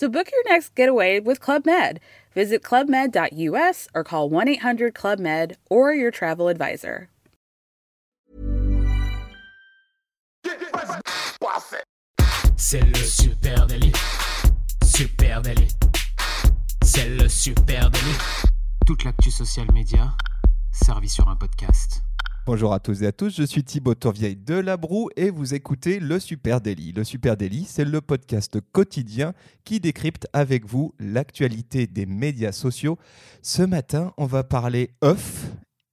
So book your next getaway with Club Med. Visit clubmed.us or call 1 800 Club Med or your travel advisor. C'est le super délit. Super délit. C'est le super délit. Toute l'actu social média servie sur un podcast. Bonjour à tous et à tous, je suis Thibaut Tourvieille de La Broue et vous écoutez Le Super Daily. Le Super Daily, c'est le podcast quotidien qui décrypte avec vous l'actualité des médias sociaux. Ce matin, on va parler œufs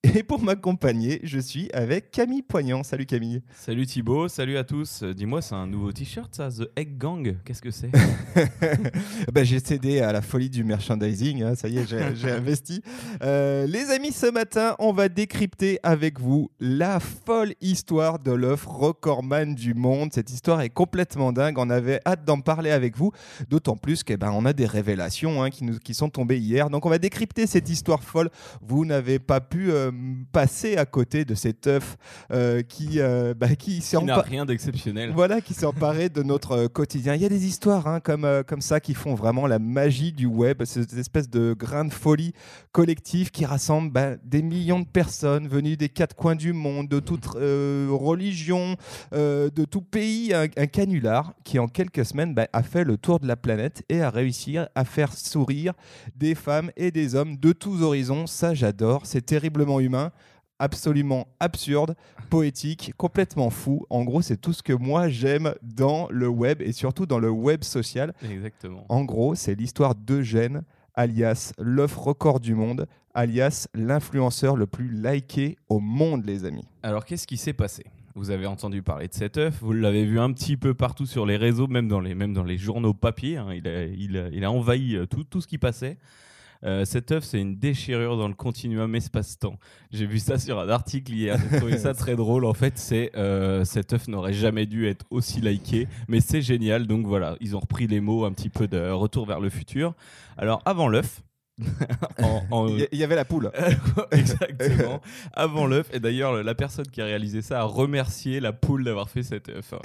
et pour m'accompagner, je suis avec Camille Poignant. Salut Camille. Salut Thibaut, salut à tous. Euh, Dis-moi, c'est un nouveau t-shirt ça, The Egg Gang? Qu'est-ce que c'est? Bah, J'ai cédé à la folie du merchandising, hein, ça y est, j'ai- investi. Euh, les amis, ce matin, on va décrypter avec vous la folle histoire de l'œuf recordman du monde. Cette histoire est complètement dingue, on avait hâte d'en parler avec vous, d'autant plus qu'on ben, on a des révélations hein, qui, nous, qui sont tombées hier. Donc on va décrypter cette histoire folle. Vous n'avez pas pu euh, passer à côté de cet œuf euh, qui, euh, bah, qui n'a rien d'exceptionnel. voilà, qui s'est emparé de notre euh, quotidien. Il y a des histoires hein, comme, euh, comme ça qui font vraiment la magie du web, cette espèce de grain de folie collectif qui rassemble bah, des millions de personnes venues des quatre coins du monde, de toute euh, religion, de tout pays. Un, un canular qui, en quelques semaines, bah, a fait le tour de la planète et a réussi à faire sourire des femmes et des hommes de tous horizons. Ça, j'adore. C'est terriblement humain absolument absurde, poétique, complètement fou. En gros, c'est tout ce que moi j'aime dans le web et surtout dans le web social. Exactement. En gros, c'est l'histoire d'Eugène, alias l'œuf record du monde, alias l'influenceur le plus liké au monde, les amis. Alors, qu'est-ce qui s'est passé? Vous avez entendu parler de cet œuf, vous l'avez vu un petit peu partout sur les réseaux, même dans les, même dans les journaux papier. hein. Il, a, il, a, il a envahi euh, tout, tout ce qui passait. Euh, cet œuf, c'est une déchirure dans le continuum espace-temps. J'ai vu ça sur un article hier, j'ai trouvé ça très drôle. En fait, c'est euh, cet œuf n'aurait jamais dû être aussi liké, mais c'est génial. Donc voilà, ils ont repris les mots un petit peu de Retour vers le futur. Alors avant l'œuf, en- en- Il y- avait la poule. Exactement. Avant l'œuf. Et d'ailleurs, la personne qui a réalisé ça a remercié la poule d'avoir fait cet œuf. hein.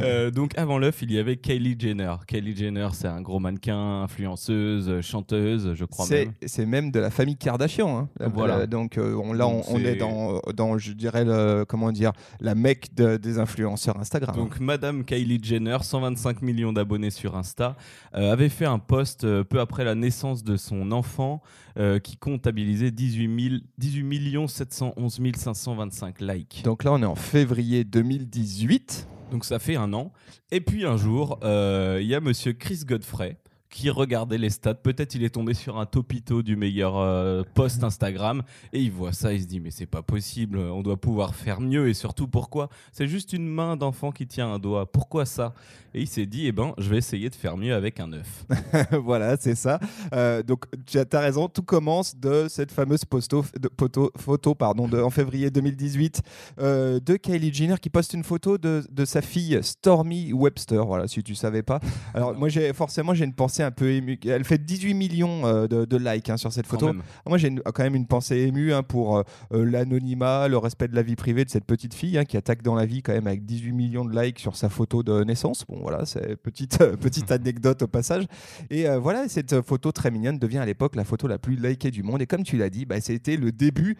Euh, donc, avant l'œuf, il y avait Kylie Jenner. Kylie Jenner, c'est un gros mannequin, influenceuse, chanteuse, je crois C'est même. c'est même de la famille Kardashian. hein. La- Voilà. la- donc euh, on, là, on, Donc on est dans, dans, je dirais, le, comment dire, la mecque de- des influenceurs Instagram. Donc, Madame Kylie Jenner, 125 millions d'abonnés sur Insta, euh, avait fait un post peu après la naissance de son enfant euh, qui comptabilisait 18, 000 18 711 525 likes. Donc là, on est en février 2018. Donc ça fait un an. Et puis un jour, euh, il y a monsieur Chris Godfrey qui regardait les stats. Peut-être il est tombé sur un topito du meilleur euh, post Instagram et il voit ça, il se dit mais c'est pas possible, on doit pouvoir faire mieux et surtout pourquoi? C'est juste une main d'enfant qui tient un doigt. Pourquoi ça? Et il s'est dit eh ben je vais essayer de faire mieux avec un œuf. voilà, c'est ça. Euh, donc, tu as, raison, tout commence de cette fameuse posto, photo pardon, en février 2018 euh, de Kylie Jenner qui poste une photo de, de sa fille Stormy Webster. Voilà, si tu savais pas. Alors, moi, forcément, j'ai une pensée un peu émue. Elle fait 18 millions euh, de, de likes hein, sur cette photo. même. Moi, j'ai quand même une pensée émue hein, pour euh, euh, l'anonymat, le respect de la vie privée de cette petite fille hein, qui attaque dans la vie quand même avec 18 millions de likes sur sa photo de naissance. Bon, voilà, c'est petite, petite anecdote au passage. Et euh, voilà, cette photo très mignonne devient à l'époque la photo la plus likée du monde. Et comme tu l'as dit, bah, c'était le début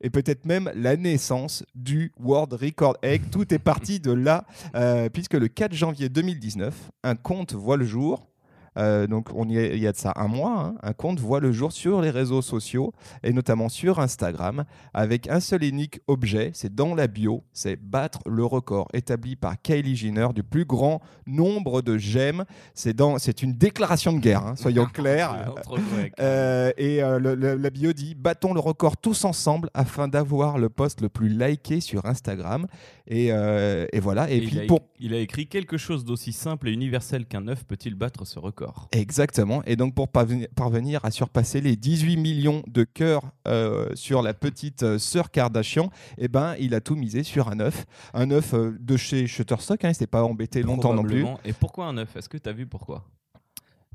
et peut-être même la naissance du World Record Egg. Tout est parti de là, euh, puisque le 4 janvier 2019, un compte voit le jour. Euh, donc on y est- il y a de ça un mois, hein, un compte voit le jour sur les réseaux sociaux et notamment sur Instagram avec un seul et unique objet, c'est dans la bio, c'est battre le record établi par Kylie Jenner du plus grand nombre de j'aime. C'est dans, c'est une déclaration de guerre, hein, soyons clairs. Grecs. Euh, et euh, le- le- la bio dit battons le record tous ensemble afin d'avoir le post le plus liké sur Instagram. Et, et voilà. Et, Et puis il, a, pour il a écrit quelque chose d'aussi simple et universel qu'un œuf peut-il battre ce record? Record. Exactement. Et donc, pour parvenir, à surpasser les 18 millions de cœurs euh, sur la petite euh, sœur Kardashian, eh ben, il a tout misé sur un œuf. Un œuf euh, de chez Shutterstock. Hein, il s'est pas embêté longtemps non plus. Et pourquoi un œuf? Est-ce que tu as vu pourquoi?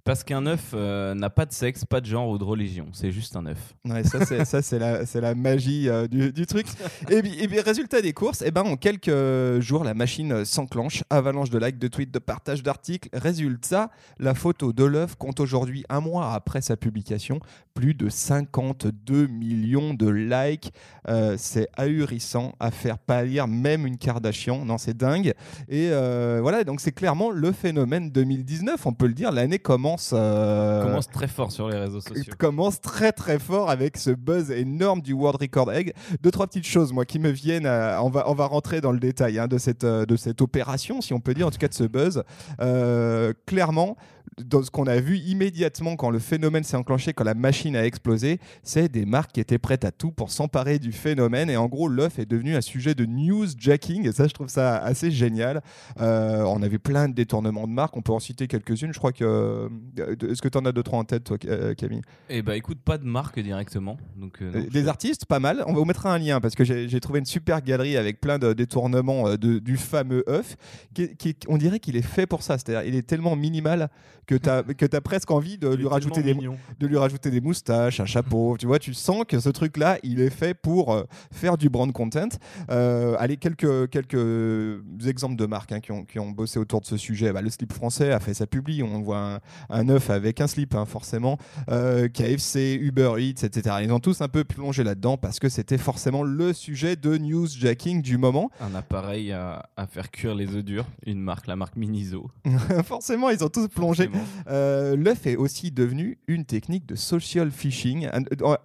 Parce qu'un œuf euh, n'a pas de sexe, pas de genre ou de religion. C'est juste un œuf. Ouais, ça, c'est, ça, c'est, la, la magie euh, du, du truc. et, puis, et puis, résultat des courses, eh ben, en quelques jours, la machine euh, s'enclenche. Avalanche de likes, de tweets, de partages d'articles. Résultat, la photo de l'œuf compte aujourd'hui, un mois après sa publication, plus de 52 millions de likes. C'est ahurissant à faire pâlir même une Kardashian. Non, c'est dingue. Et voilà, donc c'est clairement le phénomène 2019, on peut le dire. L'année commence. Euh, Commence très fort sur les réseaux sociaux. commence très très fort avec ce buzz énorme du World Record Egg. Deux trois petites choses moi qui me viennent. à- on va on va rentrer dans le détail hein, de cette euh, de cette opération si on peut dire en tout cas de ce buzz. Euh, clairement. Dans ce qu'on a vu immédiatement quand le phénomène s'est enclenché, quand la machine a explosé, c'est des marques qui étaient prêtes à tout pour s'emparer du phénomène. Et en gros, l'œuf est devenu un sujet de newsjacking. Et ça, je trouve ça assez génial. Euh, on a vu plein de détournements de marques. On peut en citer quelques-unes. Je crois que. euh, Est-ce que tu en as deux, trois en tête, toi, euh, Camille? Eh bah écoute, pas de marque directement. Donc, euh, non, je- Des artistes, pas mal. On vous mettre un lien parce que j'ai trouvé une super galerie avec plein de détournements de- du fameux œuf. Qui, qui- on dirait qu'il est fait pour ça. C'est-à-dire, il est tellement minimal que tu as, que as presque envie de lui, rajouter des, mignon. de lui rajouter des moustaches, un chapeau. tu vois, tu sens que ce truc-là, il est fait pour euh, faire du brand content. Euh, allez, quelques, quelques exemples de marques hein, qui, ont, qui ont bossé autour de ce sujet. Bah, le slip français a fait sa publi. On voit un, un œuf avec un slip, hein, forcément. Euh, KFC, Uber Eats, etc. Ils ont tous un peu plongé là-dedans parce que c'était forcément le sujet de newsjacking du moment. Un appareil à, à faire cuire les œufs durs. Une marque, la marque Miniso. forcément, ils ont tous plongé. Forcément. Euh, L'œuf est aussi devenu une technique de social phishing. Euh,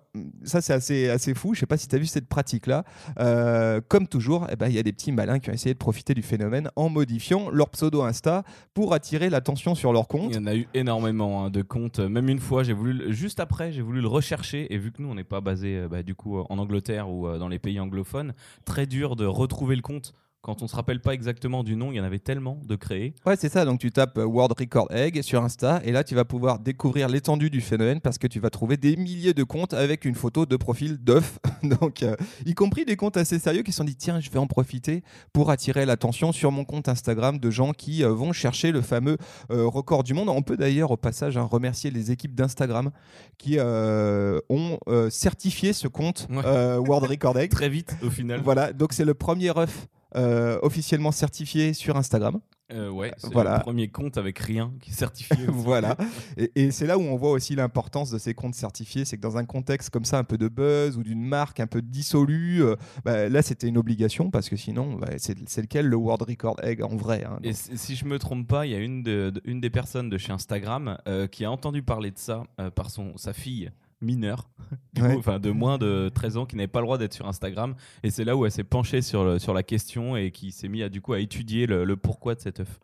Ça, c'est assez, assez fou. Je sais pas si tu as vu cette pratique-là. Euh, comme toujours, eh ben, il y a des petits malins qui ont essayé de profiter du phénomène en modifiant leur pseudo Insta pour attirer l'attention sur leur compte. Il y en a eu énormément hein, de comptes. Même une fois, j'ai voulu, juste après, j'ai voulu le rechercher. Et vu que nous, on n'est pas basé bah, du coup en Angleterre ou dans les pays anglophones, très dur de retrouver le compte. Quand on se rappelle pas exactement du nom, il y en avait tellement de créés. Ouais, c'est ça. Donc, tu tapes euh, World Record Egg sur Insta et là, tu vas pouvoir découvrir l'étendue du phénomène parce que tu vas trouver des milliers de comptes avec une photo de profil d'œuf. Donc, euh, y compris des comptes assez sérieux qui se sont dit tiens, je vais en profiter pour attirer l'attention sur mon compte Instagram de gens qui euh, vont chercher le fameux euh, record du monde. On peut d'ailleurs, au passage, hein, remercier les équipes d'Instagram qui ont certifié ce compte Ouais. World Record Egg. Très vite, au final. Voilà, donc c'est le premier œuf officiellement certifié sur Instagram. Euh, ouais, c'est Voilà. le premier compte avec rien qui est certifié. voilà. Et, et c'est là où on voit aussi l'importance de ces comptes certifiés. C'est que dans un contexte comme ça, un peu de buzz ou d'une marque un peu dissolue, euh, bah, là c'était une obligation parce que sinon, bah, c'est lequel le World Record Egg en vrai hein. Et si je me trompe pas, il y a une, de- de- une des personnes de chez Instagram euh, qui a entendu parler de ça euh, par son, sa fille mineure, Ouais. enfin de moins de 13 ans, qui n'avait pas le droit d'être sur Instagram. Et c'est là où elle s'est penchée sur, le- sur la question et qui s'est mis à, du coup, à étudier le, le pourquoi de cet œuf.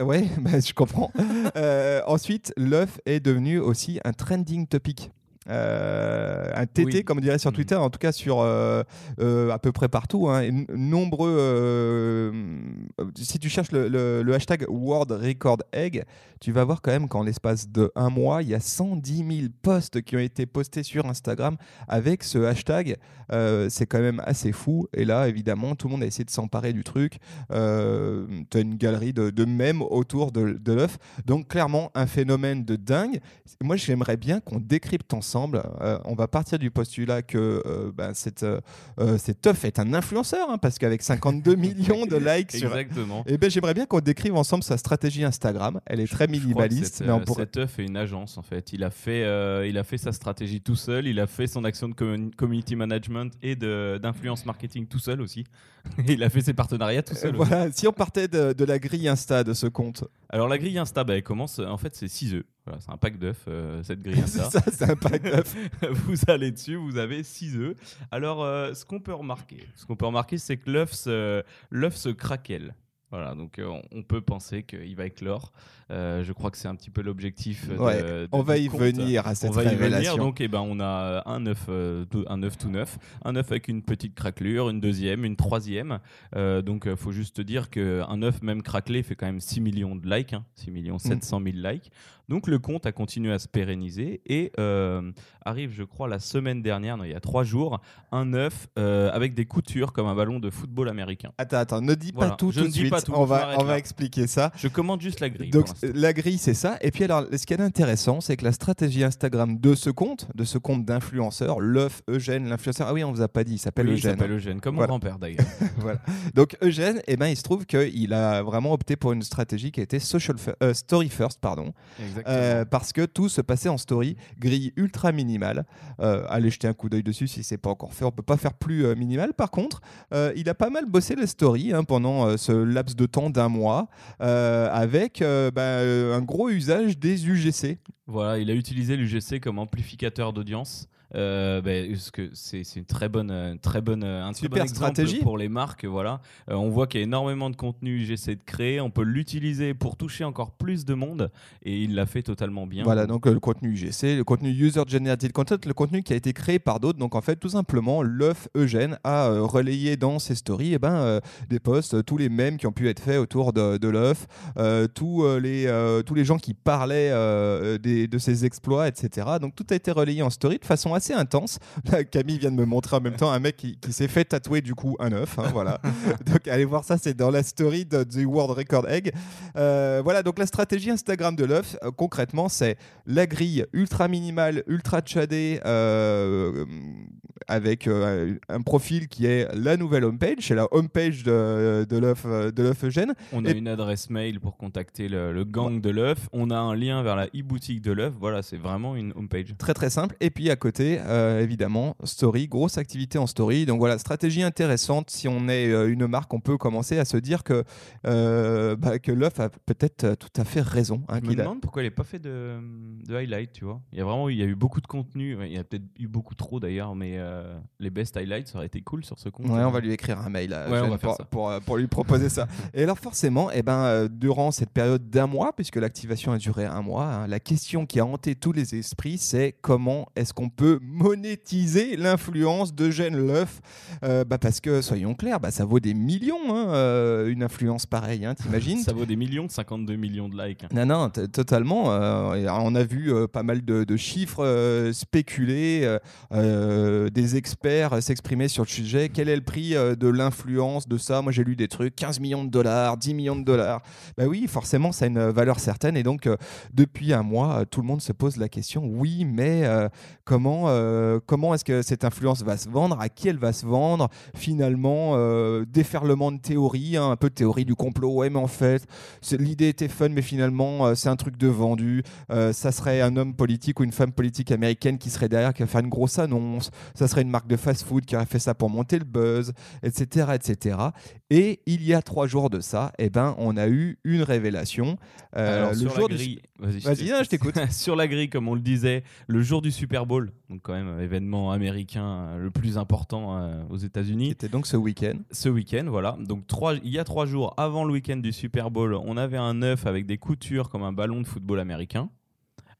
ouais, bah, je comprends. Euh, ensuite, l'œuf est devenu aussi un trending topic. Euh, un TT, Oui. comme on dirait sur Mhm. Twitter, en tout cas sur euh, euh, à peu près partout. hein, et nombreux. euh, si tu cherches le, le- le hashtag World Record Egg, tu vas voir quand même qu'en l'espace de un mois, il y a 110 000 posts qui ont été postés sur Instagram avec ce hashtag. C'est quand même assez fou. Et là, évidemment, tout le monde a essayé de s'emparer du truc. Tu as une galerie de, de mèmes autour de, de l'œuf. Donc, clairement, un phénomène de dingue. Moi, j'aimerais bien qu'on décrypte ensemble. On va partir du postulat que euh, ben, cette, euh, euh, cet œuf est un influenceur, hein, parce qu'avec 52 millions de likes sur. Exactement. Eh ben, j'aimerais bien qu'on décrive ensemble sa stratégie Instagram. Elle est très Je minimaliste, cet, mais on euh, pourrait. Cet œuf est une agence en fait. Il a fait, euh, il a fait sa stratégie tout seul. Il a fait son action de commun- community management et d'influence marketing tout seul aussi. il a fait ses partenariats tout seul. voilà, si on partait de, de la grille Insta de ce compte, Alors la grille Insta, bah, elle commence. En fait, c'est 6 œufs. Voilà, c'est un pack d'œufs euh, cette grille c'est Insta. ça, c'est un pack d'œufs. vous allez dessus, vous avez 6 œufs. Alors, euh, ce qu'on peut remarquer, ce qu'on peut remarquer, c'est que l'œuf se, l'œuf se craquelle. Voilà, donc euh, on- peut penser qu'il va éclore. Euh, je crois que c'est un petit peu l'objectif. Ouais, on va y compte. venir à cette on va y venir, révélation. donc eh ben, on a un 9, euh, tout, un 9 tout neuf, un 9 avec une petite craquelure, une deuxième, une troisième. Donc il faut juste dire qu'un 9 même craquelé fait quand même 6 millions de likes, hein, 6 millions Mm. 700 000 likes. Donc le compte a continué à se pérenniser et arrive, je crois, la semaine dernière, non, il y a trois jours, un 9 euh, avec des coutures comme un ballon de football américain. Attends, attends, ne dis Voilà, pas tout je tout ne de suite. Pas tout, on va, on va expliquer ça. Je commande juste la grille. Donc la grille, c'est ça. Et puis alors, ce qui est intéressant, c'est que la stratégie Instagram de ce compte, de ce compte d'influenceur, l'œuf Eugène, l'influenceur. Ah oui, on vous a pas dit, il s'appelle Oui, il Eugène. s'appelle Eugène, comme Voilà. mon grand-père d'ailleurs. voilà. Donc Eugène, eh ben, il se trouve qu'il a vraiment opté pour une stratégie qui a été social euh, story first, pardon, Exactement. Euh, parce que tout se passait en story, grille ultra minimale. Euh, allez jeter un coup d'œil dessus si c'est pas encore fait. On peut pas faire plus euh, minimal. Par contre, il a pas mal bossé les stories hein, pendant ce laps de temps d'un mois, euh, avec euh, bah, euh, un gros usage des UGC. Voilà, il a utilisé l'UGC comme amplificateur d'audience. Euh, ben, parce que c'est une très bonne, euh, très bonne, un très Super bon stratégie. pour les marques. Voilà, Euh, on voit qu'il y a énormément de contenu UGC de créer. On peut l'utiliser pour toucher encore plus de monde, et il l'a fait totalement bien. Voilà, donc euh, le contenu UGC, le contenu User Generated Content, le contenu qui a été créé par d'autres. Donc en fait, tout simplement, l'œuf Eugène a relayé dans ses stories eh ben, des posts, tous les mèmes qui ont pu être faits autour de, de l'œuf, tous, les, tous les gens qui parlaient des- de ses exploits, etc. Donc tout a été relayé en story de façon assez intense. Là, Camille vient de me montrer en même temps un mec qui, qui s'est fait tatouer du coup un œuf. hein, voilà. donc allez voir ça, c'est dans la story de The World Record Egg. Euh, voilà, donc la stratégie Instagram de l'œuf, euh, concrètement, c'est la grille ultra minimale, ultra tchadée, euh, avec un profil qui est la nouvelle homepage, c'est la homepage de, de l'œuf de l'œuf Eugène. On a Et- une adresse mail pour contacter le, le gang de l'œuf. On a un lien vers la e-boutique de l'œuf. Voilà, c'est vraiment une homepage. Très très simple. Et puis à côté, euh, évidemment, story, grosse activité en story. Donc voilà, stratégie intéressante. Si on est euh, une marque, on peut commencer à se dire que, euh, bah, que l'œuf a peut-être tout à fait raison. hein, Je me a- demande pourquoi il n'est pas fait de, de highlight, tu vois. Il y a vraiment il y a eu beaucoup de contenu. Il y a peut-être eu beaucoup trop d'ailleurs, mais les best highlights, ça aurait été cool sur ce compte. Ouais, on va lui écrire un mail Ouais, on va pour, pour, pour lui proposer ça. Et alors forcément, eh ben, durant cette période d'un mois, puisque l'activation a duré un mois, hein, la question qui a hanté tous les esprits, c'est comment est-ce qu'on peut monétiser l'influence d'Eugène Leuf Euh, bah Parce que, soyons clairs, bah, ça vaut des millions, hein, euh, une influence pareille, hein, t'imagines Ça vaut des millions, 52 millions de likes. non, non, t- totalement. euh, on a vu pas mal de, de chiffres spéculés, des experts s'exprimer sur le sujet. Quel est le prix de l'influence de ça? Moi, j'ai lu des trucs 15 millions de dollars, 10 millions de dollars. Bah oui, forcément, ça a une valeur certaine. Et donc, depuis un mois, tout le monde se pose la question oui, mais comment, euh, comment est-ce que cette influence va se vendre À qui elle va se vendre Finalement, euh, déferlement de théories, hein, un peu de théorie du complot. Ouais, mais en fait, l'idée était fun, mais finalement, euh, c'est un truc de vendu. Ça serait un homme politique ou une femme politique américaine qui serait derrière, qui va faire une grosse annonce. Ça serait une marque de fast-food qui aurait fait ça pour monter le buzz, etc., etc. Et il y a trois jours de ça, eh ben, on a eu une révélation. Alors, le sur jour la du- grille, vas-y, Vas-y, non, je t'écoute. sur la grille, comme on le disait, le jour du Super Bowl, donc quand même événement américain euh, le plus important euh, aux États-Unis. C'était donc ce week-end. Ce week-end, voilà. Donc trois, il y a trois jours avant le week-end du Super Bowl, on avait un œuf avec des coutures comme un ballon de football américain.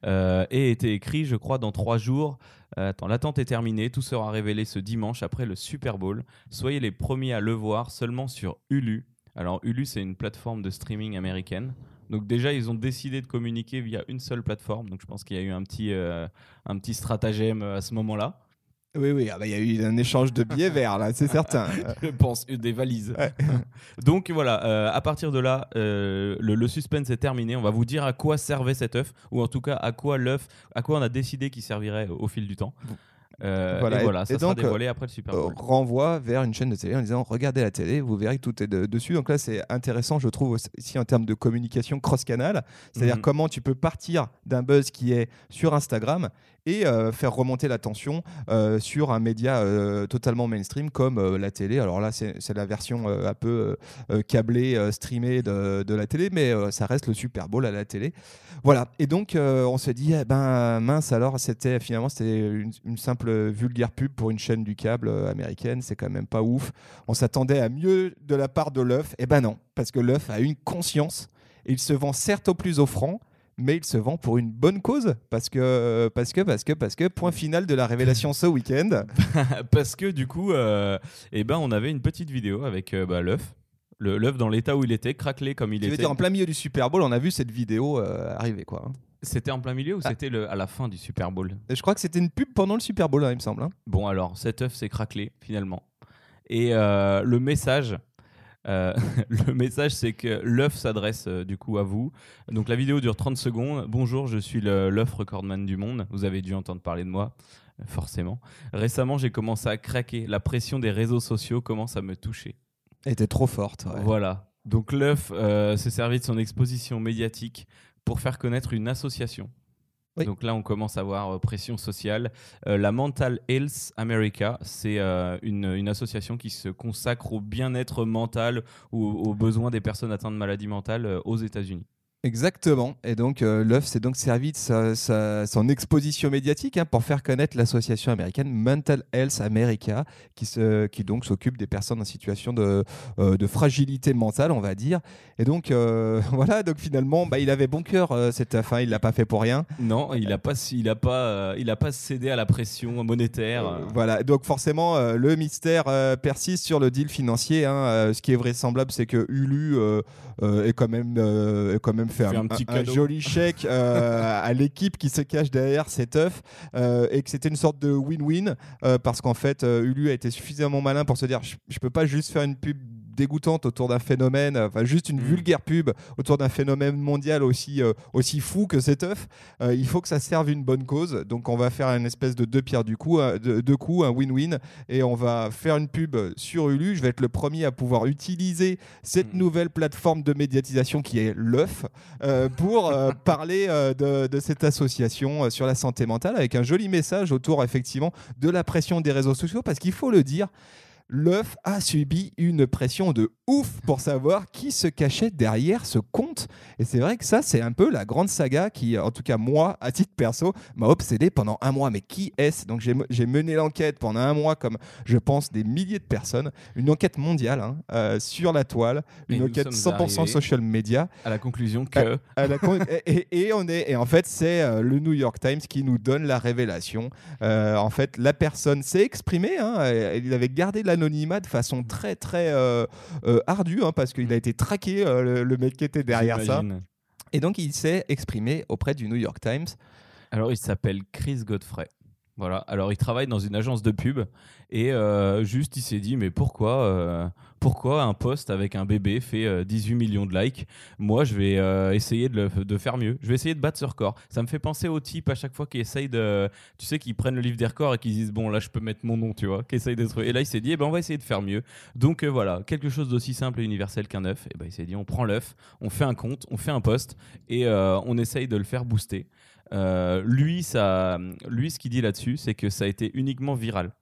Euh, et était écrit, je crois, dans trois jours. euh, attends, l'attente est terminée. Tout sera révélé ce dimanche après le Super Bowl. Soyez les premiers à le voir seulement sur Hulu. Alors Hulu, c'est une plateforme de streaming américaine. Donc déjà, ils ont décidé de communiquer via une seule plateforme. Donc je pense qu'il y a eu un petit, euh, un petit stratagème euh, à ce moment-là. Oui, oui, ah bah, il y a eu un échange de billets verts, là, c'est certain. Je pense, euh, des valises. Ouais. Donc voilà, euh, à partir de là, euh, le, le suspense est terminé. On va vous dire à quoi servait cet œuf, ou en tout cas à quoi l'œuf, à quoi on a décidé qu'il servirait au, au fil du temps. Euh, Voilà, et et- voilà, ça et sera donc, dévoilé après le Super euh, Bowl. renvoie vers une chaîne de télé en disant regardez la télé, vous verrez que tout est de- dessus. Donc là, c'est intéressant, je trouve aussi en termes de communication cross-canal, c'est-à-dire Mhm. comment tu peux partir d'un buzz qui est sur Instagram et euh, faire remonter l'attention euh, sur un média euh, totalement mainstream comme euh, la télé. Alors là, c'est la version euh, un peu euh, euh, câblée, euh, streamée de, de la télé, mais euh, ça reste le Super Bowl à la télé. Voilà. Et donc, euh, on se dit, eh ben mince, alors c'était finalement c'était une, une simple simple vulgaire pub pour une chaîne du câble euh, américaine, c'est quand même pas ouf. On s'attendait à mieux de la part de l'œuf. Eh ben non, parce que l'œuf a une conscience. Il se vend certes au plus offrant, mais il se vend pour une bonne cause. Parce que, parce que, parce que, parce que, point final de la révélation ce week-end. Parce que du coup, euh, eh ben, on avait une petite vidéo avec euh, bah, l'œuf. Le- L'œuf dans l'état où il était, craquelé comme il Tu veux était. dire, en plein milieu du Super Bowl, on a vu cette vidéo euh, arriver, quoi. C'était en plein milieu ou Ah. c'était à la fin du Super Bowl? Et je crois que c'était une pub pendant le Super Bowl, hein, il me semble. hein. Bon, alors, cet œuf s'est craquelé finalement. Et euh, le message, euh, le message, c'est que l'œuf s'adresse euh, du coup à vous. Donc la vidéo dure 30 secondes. Bonjour, je suis l'œuf recordman du monde. Vous avez dû entendre parler de moi, euh, forcément. Récemment, j'ai commencé à craquer. La pression des réseaux sociaux commence à me toucher. Elle était trop forte. ouais. Voilà. Donc l'œuf euh, s'est servi de son exposition médiatique pour faire connaître une association. Oui. Donc là, on commence à voir euh, pression sociale. Euh, la Mental Health America, c'est euh, une, une association qui se consacre au bien-être mental ou aux besoins des personnes atteintes de maladies mentales aux États-Unis. Exactement. Et donc, euh, l'œuf s'est donc servi de sa- sa- son exposition médiatique hein, pour faire connaître l'association américaine Mental Health America, qui, se, qui donc s'occupe des personnes en situation de, euh, de fragilité mentale, on va dire. Et donc, euh, voilà, donc finalement, bah, il avait bon cœur, euh, cet œuf, hein, il l'a pas fait pour rien. Non, il n'a pas, il a pas, il a pas cédé à la pression monétaire. Voilà, donc forcément, le mystère persiste sur le deal financier. hein. Ce qui est vraisemblable, c'est que Ulu euh, est quand même, est quand même Fait un, petit un- joli chèque euh, à l'équipe qui se cache derrière cet œuf euh, et que c'était une sorte de win-win euh, parce qu'en fait, euh, Ulu a été suffisamment malin pour se dire je, je peux pas juste faire une pub dégoûtante autour d'un phénomène, euh, enfin juste une Mm. vulgaire pub autour d'un phénomène mondial aussi, euh, aussi fou que cet œuf. Euh, il faut que ça serve une bonne cause. Donc on va faire une espèce de deux pierres du coup, un- de- deux coups, un win-win, et on va faire une pub sur Ulu. Je vais être le premier à pouvoir utiliser cette Mm. nouvelle plateforme de médiatisation qui est l'œuf euh, pour parler de, de cette association sur la santé mentale avec un joli message autour effectivement de la pression des réseaux sociaux parce qu'il faut le dire. L'œuf a subi une pression de ouf pour savoir qui se cachait derrière ce compte. Et c'est vrai que ça, c'est un peu la grande saga qui, en tout cas moi, à titre perso, m'a obsédé pendant un mois. Mais qui est-ce? Donc j'ai mené l'enquête pendant un mois, comme je pense des milliers de personnes, une enquête mondiale hein, euh, sur la toile, une enquête sommes 100% arrivés- social media. À la conclusion que À la con- et, et- et on est, et en fait, c'est euh, le New York Times qui nous donne la révélation. Euh, en fait, la personne s'est exprimée. hein, il avait gardé l'anonymat de façon très très euh, euh, ardue hein, parce qu'il a été traqué, euh, le, le mec qui était derrière ça. Et donc, il s'est exprimé auprès du New York Times. Alors, il s'appelle Chris Godfrey. Voilà. Alors, il travaille dans une agence de pub et euh, juste, il s'est dit, mais pourquoi, euh, pourquoi un post avec un bébé fait euh, 18 millions de likes? Moi, je vais euh, essayer de, de faire mieux. Je vais essayer de battre ce record. Ça me fait penser aux types à chaque fois qui essayent de, tu sais, qui prennent le livre des records et qui disent, bon, là, je peux mettre mon nom, tu vois, qui essayent d'être. Et là, il s'est dit, eh ben, on va essayer de faire mieux. Donc euh, voilà, quelque chose d'aussi simple et universel qu'un œuf. Et ben, il s'est dit, on prend l'œuf, on fait un compte, on fait un post et euh, on essaye de le faire booster. Euh, lui, ça, lui, ce qu'il dit là-dessus, c'est que ça a été uniquement viral.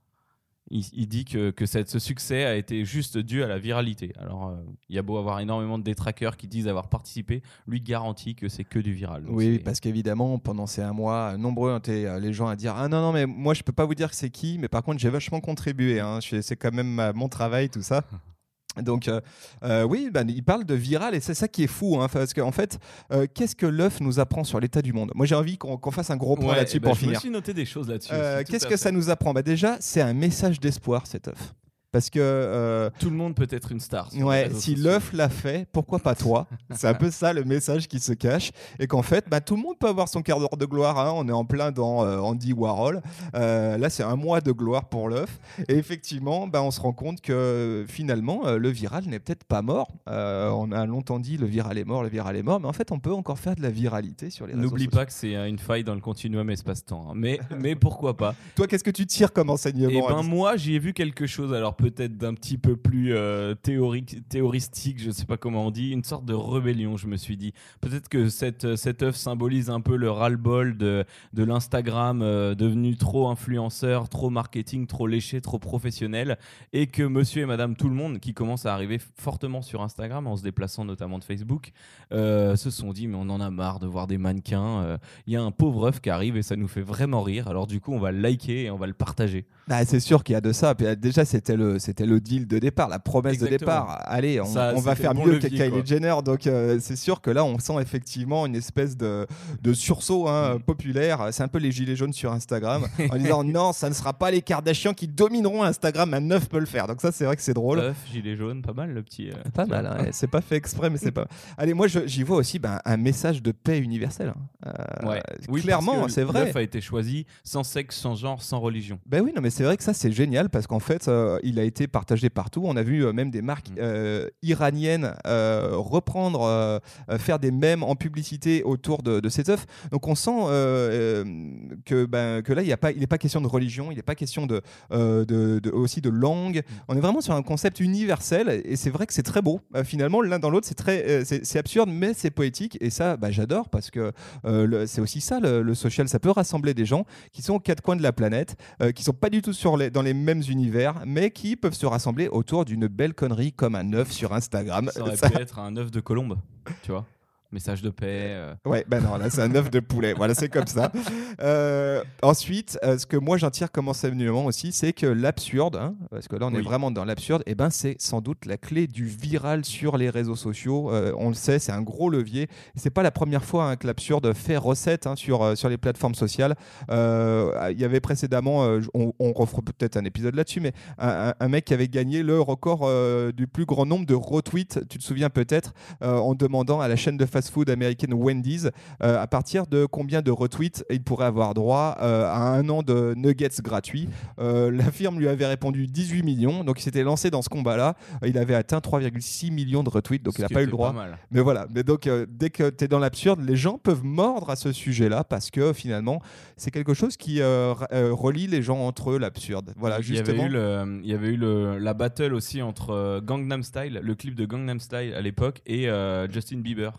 Il, il dit que, que cette- ce succès a été juste dû à la viralité. Alors, euh, il y a beau avoir énormément de détraqueurs qui disent avoir participé, lui garantit que c'est que du viral. Donc, Oui, parce qu'évidemment, pendant ces un mois, nombreux étaient euh, les gens à dire Ah non, non, mais moi, je peux pas vous dire que c'est qui, mais par contre, j'ai vachement contribué. hein. C'est quand même mon travail, tout ça. Donc, euh, euh, oui, ben, il parle de viral et c'est ça qui est fou. hein, parce qu'en fait, euh, qu'est-ce que l'œuf nous apprend sur l'état du monde? Moi, j'ai envie qu'on fasse un gros point Ouais, là-dessus ben, pour je finir. me suis noté des choses là-dessus. Euh, qu'est-ce que fait. ça nous apprend? Bah Déjà, c'est un message d'espoir, cet œuf. Parce que euh, Tout le monde peut être une star. Ouais, si l'œuf l'a fait, pourquoi pas toi? C'est un peu ça le message qui se cache. Et qu'en fait, bah, tout le monde peut avoir son quart d'heure de gloire. hein. On est en plein dans euh, Andy Warhol. Euh, là, c'est un mois de gloire pour l'œuf. Et effectivement, bah, on se rend compte que finalement, le viral n'est peut-être pas mort. On a longtemps dit le viral est mort, le viral est mort. Mais en fait, on peut encore faire de la viralité sur les réseaux N'oublie pas que c'est une faille dans le continuum espace-temps. hein. Mais, mais pourquoi pas? Toi, qu'est-ce que tu tires comme Et enseignement ben moi, j'y ai vu quelque chose. Alors peut-être d'un petit peu plus euh, théorique, théoristique, je sais pas comment on dit, une sorte de rébellion, je me suis dit. Peut-être que cette, cette œuvre symbolise un peu le ras-le-bol de, de l'Instagram euh, devenu trop influenceur, trop marketing, trop léché, trop professionnel, et que monsieur et madame tout le monde, qui commencent à arriver fortement sur Instagram en se déplaçant notamment de Facebook, euh, se sont dit, mais on en a marre de voir des mannequins, euh, il y a un pauvre œuf qui arrive et ça nous fait vraiment rire, alors du coup on va le liker et on va le partager. Bah, c'est sûr qu'il y a de ça. Euh, déjà, c'était le, c'était le deal de départ, la promesse de départ. Allez, on, Ça, on va faire bon mieux que quoi. Kylie Jenner. Donc, euh, c'est sûr que là, on sent effectivement une espèce de, de sursaut hein, Mm. populaire. C'est un peu les gilets jaunes sur Instagram en disant non, ça ne sera pas les Kardashians qui domineront Instagram. Un neuf peut le faire. Donc, ça, c'est vrai que c'est drôle. œuf, gilet jaune, pas mal le petit. euh, Pas mal, hein, ouais, c'est pas fait exprès, mais c'est pas. Allez, moi j'y vois aussi ben, un message de paix universelle. hein. Euh, Ouais. Oui, clairement, c'est vrai. L'œuf a été choisi sans sexe, sans genre, sans religion. Ben oui, non, mais c'est vrai que ça c'est génial parce qu'en fait, euh, il a été partagé partout. On a vu euh, même des marques Mm. euh, iraniennes euh, reprendre, faire des mèmes en publicité autour de, de cet œuf. Donc on sent que, ben, que là, il n'est pas, question de religion, il n'est pas question de, de- de- aussi de langue. On est vraiment sur un concept universel et c'est vrai que c'est très beau. Finalement, l'un dans l'autre, c'est très, c'est absurde, mais c'est poétique et ça, bah, j'adore parce que c'est aussi ça le, le social. Ça peut rassembler des gens qui sont aux quatre coins de la planète, qui sont pas du tout sur les, dans les mêmes univers, mais qui peuvent se rassembler autour d'une belle connerie comme un œuf sur Instagram. Ça aurait Ça- pu être un œuf de colombe, tu vois. Message de paix. euh. Ouais, ben non, là c'est un œuf de poulet. Voilà, c'est comme ça. Euh, ensuite, euh, ce que moi j'en tire comme enseignement aussi, c'est que l'absurde, hein, parce que là on est vraiment dans l'absurde, et ben c'est sans doute la clé du viral sur les réseaux sociaux. Euh, on le sait, c'est un gros levier. C'est pas la première fois hein, que l'absurde fait recette hein, sur, euh, sur les plateformes sociales. Euh, Il y avait précédemment, euh, on, on refera peut-être un épisode là-dessus, mais un, un- mec qui avait gagné le record euh, du plus grand nombre de retweets, tu te souviens peut-être, euh, en demandant à la chaîne de fast-food américaine Wendy's euh, à partir de combien de retweets il pourrait avoir droit euh, à un an de nuggets gratuits? Euh, la firme lui avait répondu 18 millions, donc il s'était lancé dans ce combat-là. Il avait atteint 3,6 millions de retweets, donc Ce il n'a pas eu le droit. Mais voilà, mais donc dès que tu es dans l'absurde, les gens peuvent mordre à ce sujet-là parce que finalement, c'est quelque chose qui relie les gens entre eux, l'absurde. Voilà, il y avait justement. eu, le- il y avait eu le- la battle aussi entre Gangnam Style, le clip de Gangnam Style à l'époque, et euh, Justin Bieber.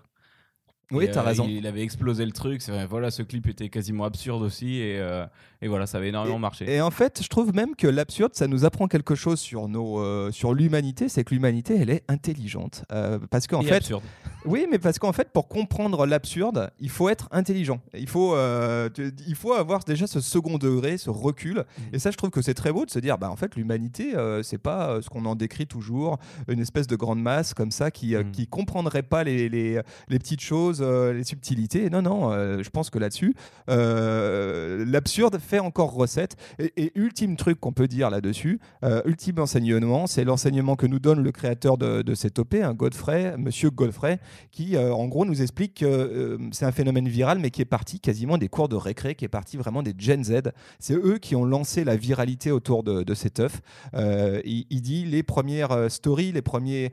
Oui, Et, tu as euh, raison. Il avait explosé le truc. vrai, voilà, ce clip était quasiment absurde aussi, et, euh, et voilà, ça avait énormément marché. Et en fait, je trouve même que l'absurde, ça nous apprend quelque chose sur, nos, euh, sur l'humanité, c'est que l'humanité, elle est intelligente. Euh, parce qu'en fait, absurde. oui, mais parce qu'en fait, pour comprendre l'absurde, il faut être intelligent. Il faut, il faut avoir déjà ce second degré, ce recul. Mhm. Et ça, je trouve que c'est très beau de se dire, bah, en fait, l'humanité, c'est pas ce qu'on en décrit toujours, une espèce de grande masse comme ça qui, Mhm. qui comprendrait pas les, les, les petites choses, euh, les subtilités. Non, non, euh, je pense que là-dessus, euh, l'absurde fait encore recette. Et, ultime truc qu'on peut dire là-dessus, ultime enseignement, c'est l'enseignement que nous donne le créateur de, de cette OP, hein, Godfrey, Monsieur Godfrey, qui en gros nous explique que c'est un phénomène viral, mais qui est parti quasiment des cours de récré, qui est parti vraiment des Gen Z. C'est eux qui ont lancé la viralité autour de, cet œuf. Il, dit les premières stories, les premiers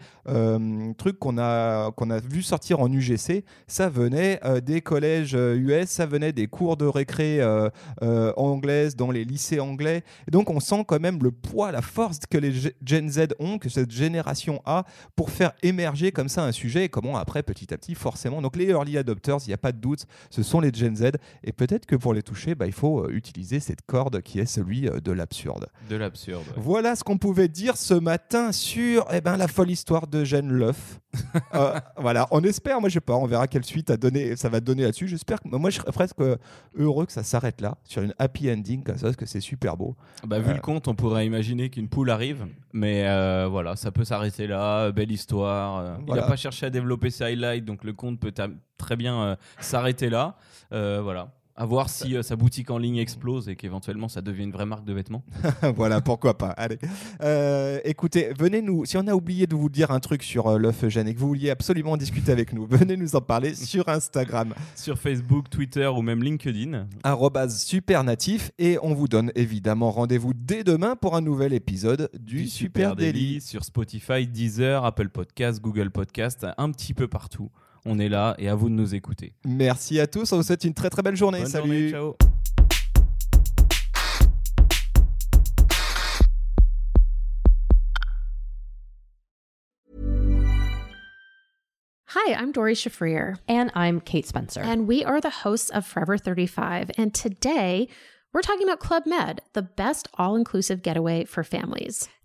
trucs qu'on a, qu'on a vu sortir en UGC, ça venait euh, des collèges euh, US, ça venait des cours de récré euh, euh, anglaises dans les lycées anglais. Et donc on sent quand même le poids, la force que les Ge- Gen Z ont, que cette génération a pour faire émerger comme ça un sujet et comment après petit à petit forcément. Donc les early adopters, il n'y a pas de doute, ce sont les Gen Z et peut-être que pour les toucher, bah, il faut euh, utiliser cette corde qui est celui euh, de l'absurde. De l'absurde. ouais. Voilà ce qu'on pouvait dire ce matin sur eh ben, la folle histoire de Jeanne Leuf. Euh, voilà, on espère, moi je sais pas, on verra quelle suite à donner, ça va donner là-dessus. J'espère que moi je serais presque heureux que ça s'arrête là, sur une happy ending comme ça, parce que c'est super beau. Bah, vu Euh. le compte, on pourrait imaginer qu'une poule arrive, mais euh, voilà, ça peut s'arrêter là. Belle histoire. euh, Il n'a pas cherché à développer ses highlights, donc le compte peut très bien euh, s'arrêter là. Euh, voilà. À voir si euh, sa boutique en ligne explose et qu'éventuellement ça devient une vraie marque de vêtements. voilà, pourquoi pas. Allez. Euh, écoutez, venez nous, si on a oublié de vous dire un truc sur euh, l'œuf Eugène et que vous vouliez absolument en discuter avec nous, venez nous en parler sur Instagram. Sur Facebook, Twitter ou même LinkedIn. supernatif et on vous donne évidemment rendez-vous dès demain pour un nouvel épisode du, Super, Daily. sur Spotify, Deezer, Apple Podcast, Google Podcast, un petit peu partout. On est là et à vous de nous écouter. Merci à tous. On vous souhaite une très très belle journée. Bonne Salut. Journée, ciao. Hi, I'm Dori Shafrir. And I'm Kate Spencer. And we are the hosts of Forever 35. And today, we're talking about Club Med, the best all inclusive getaway for families.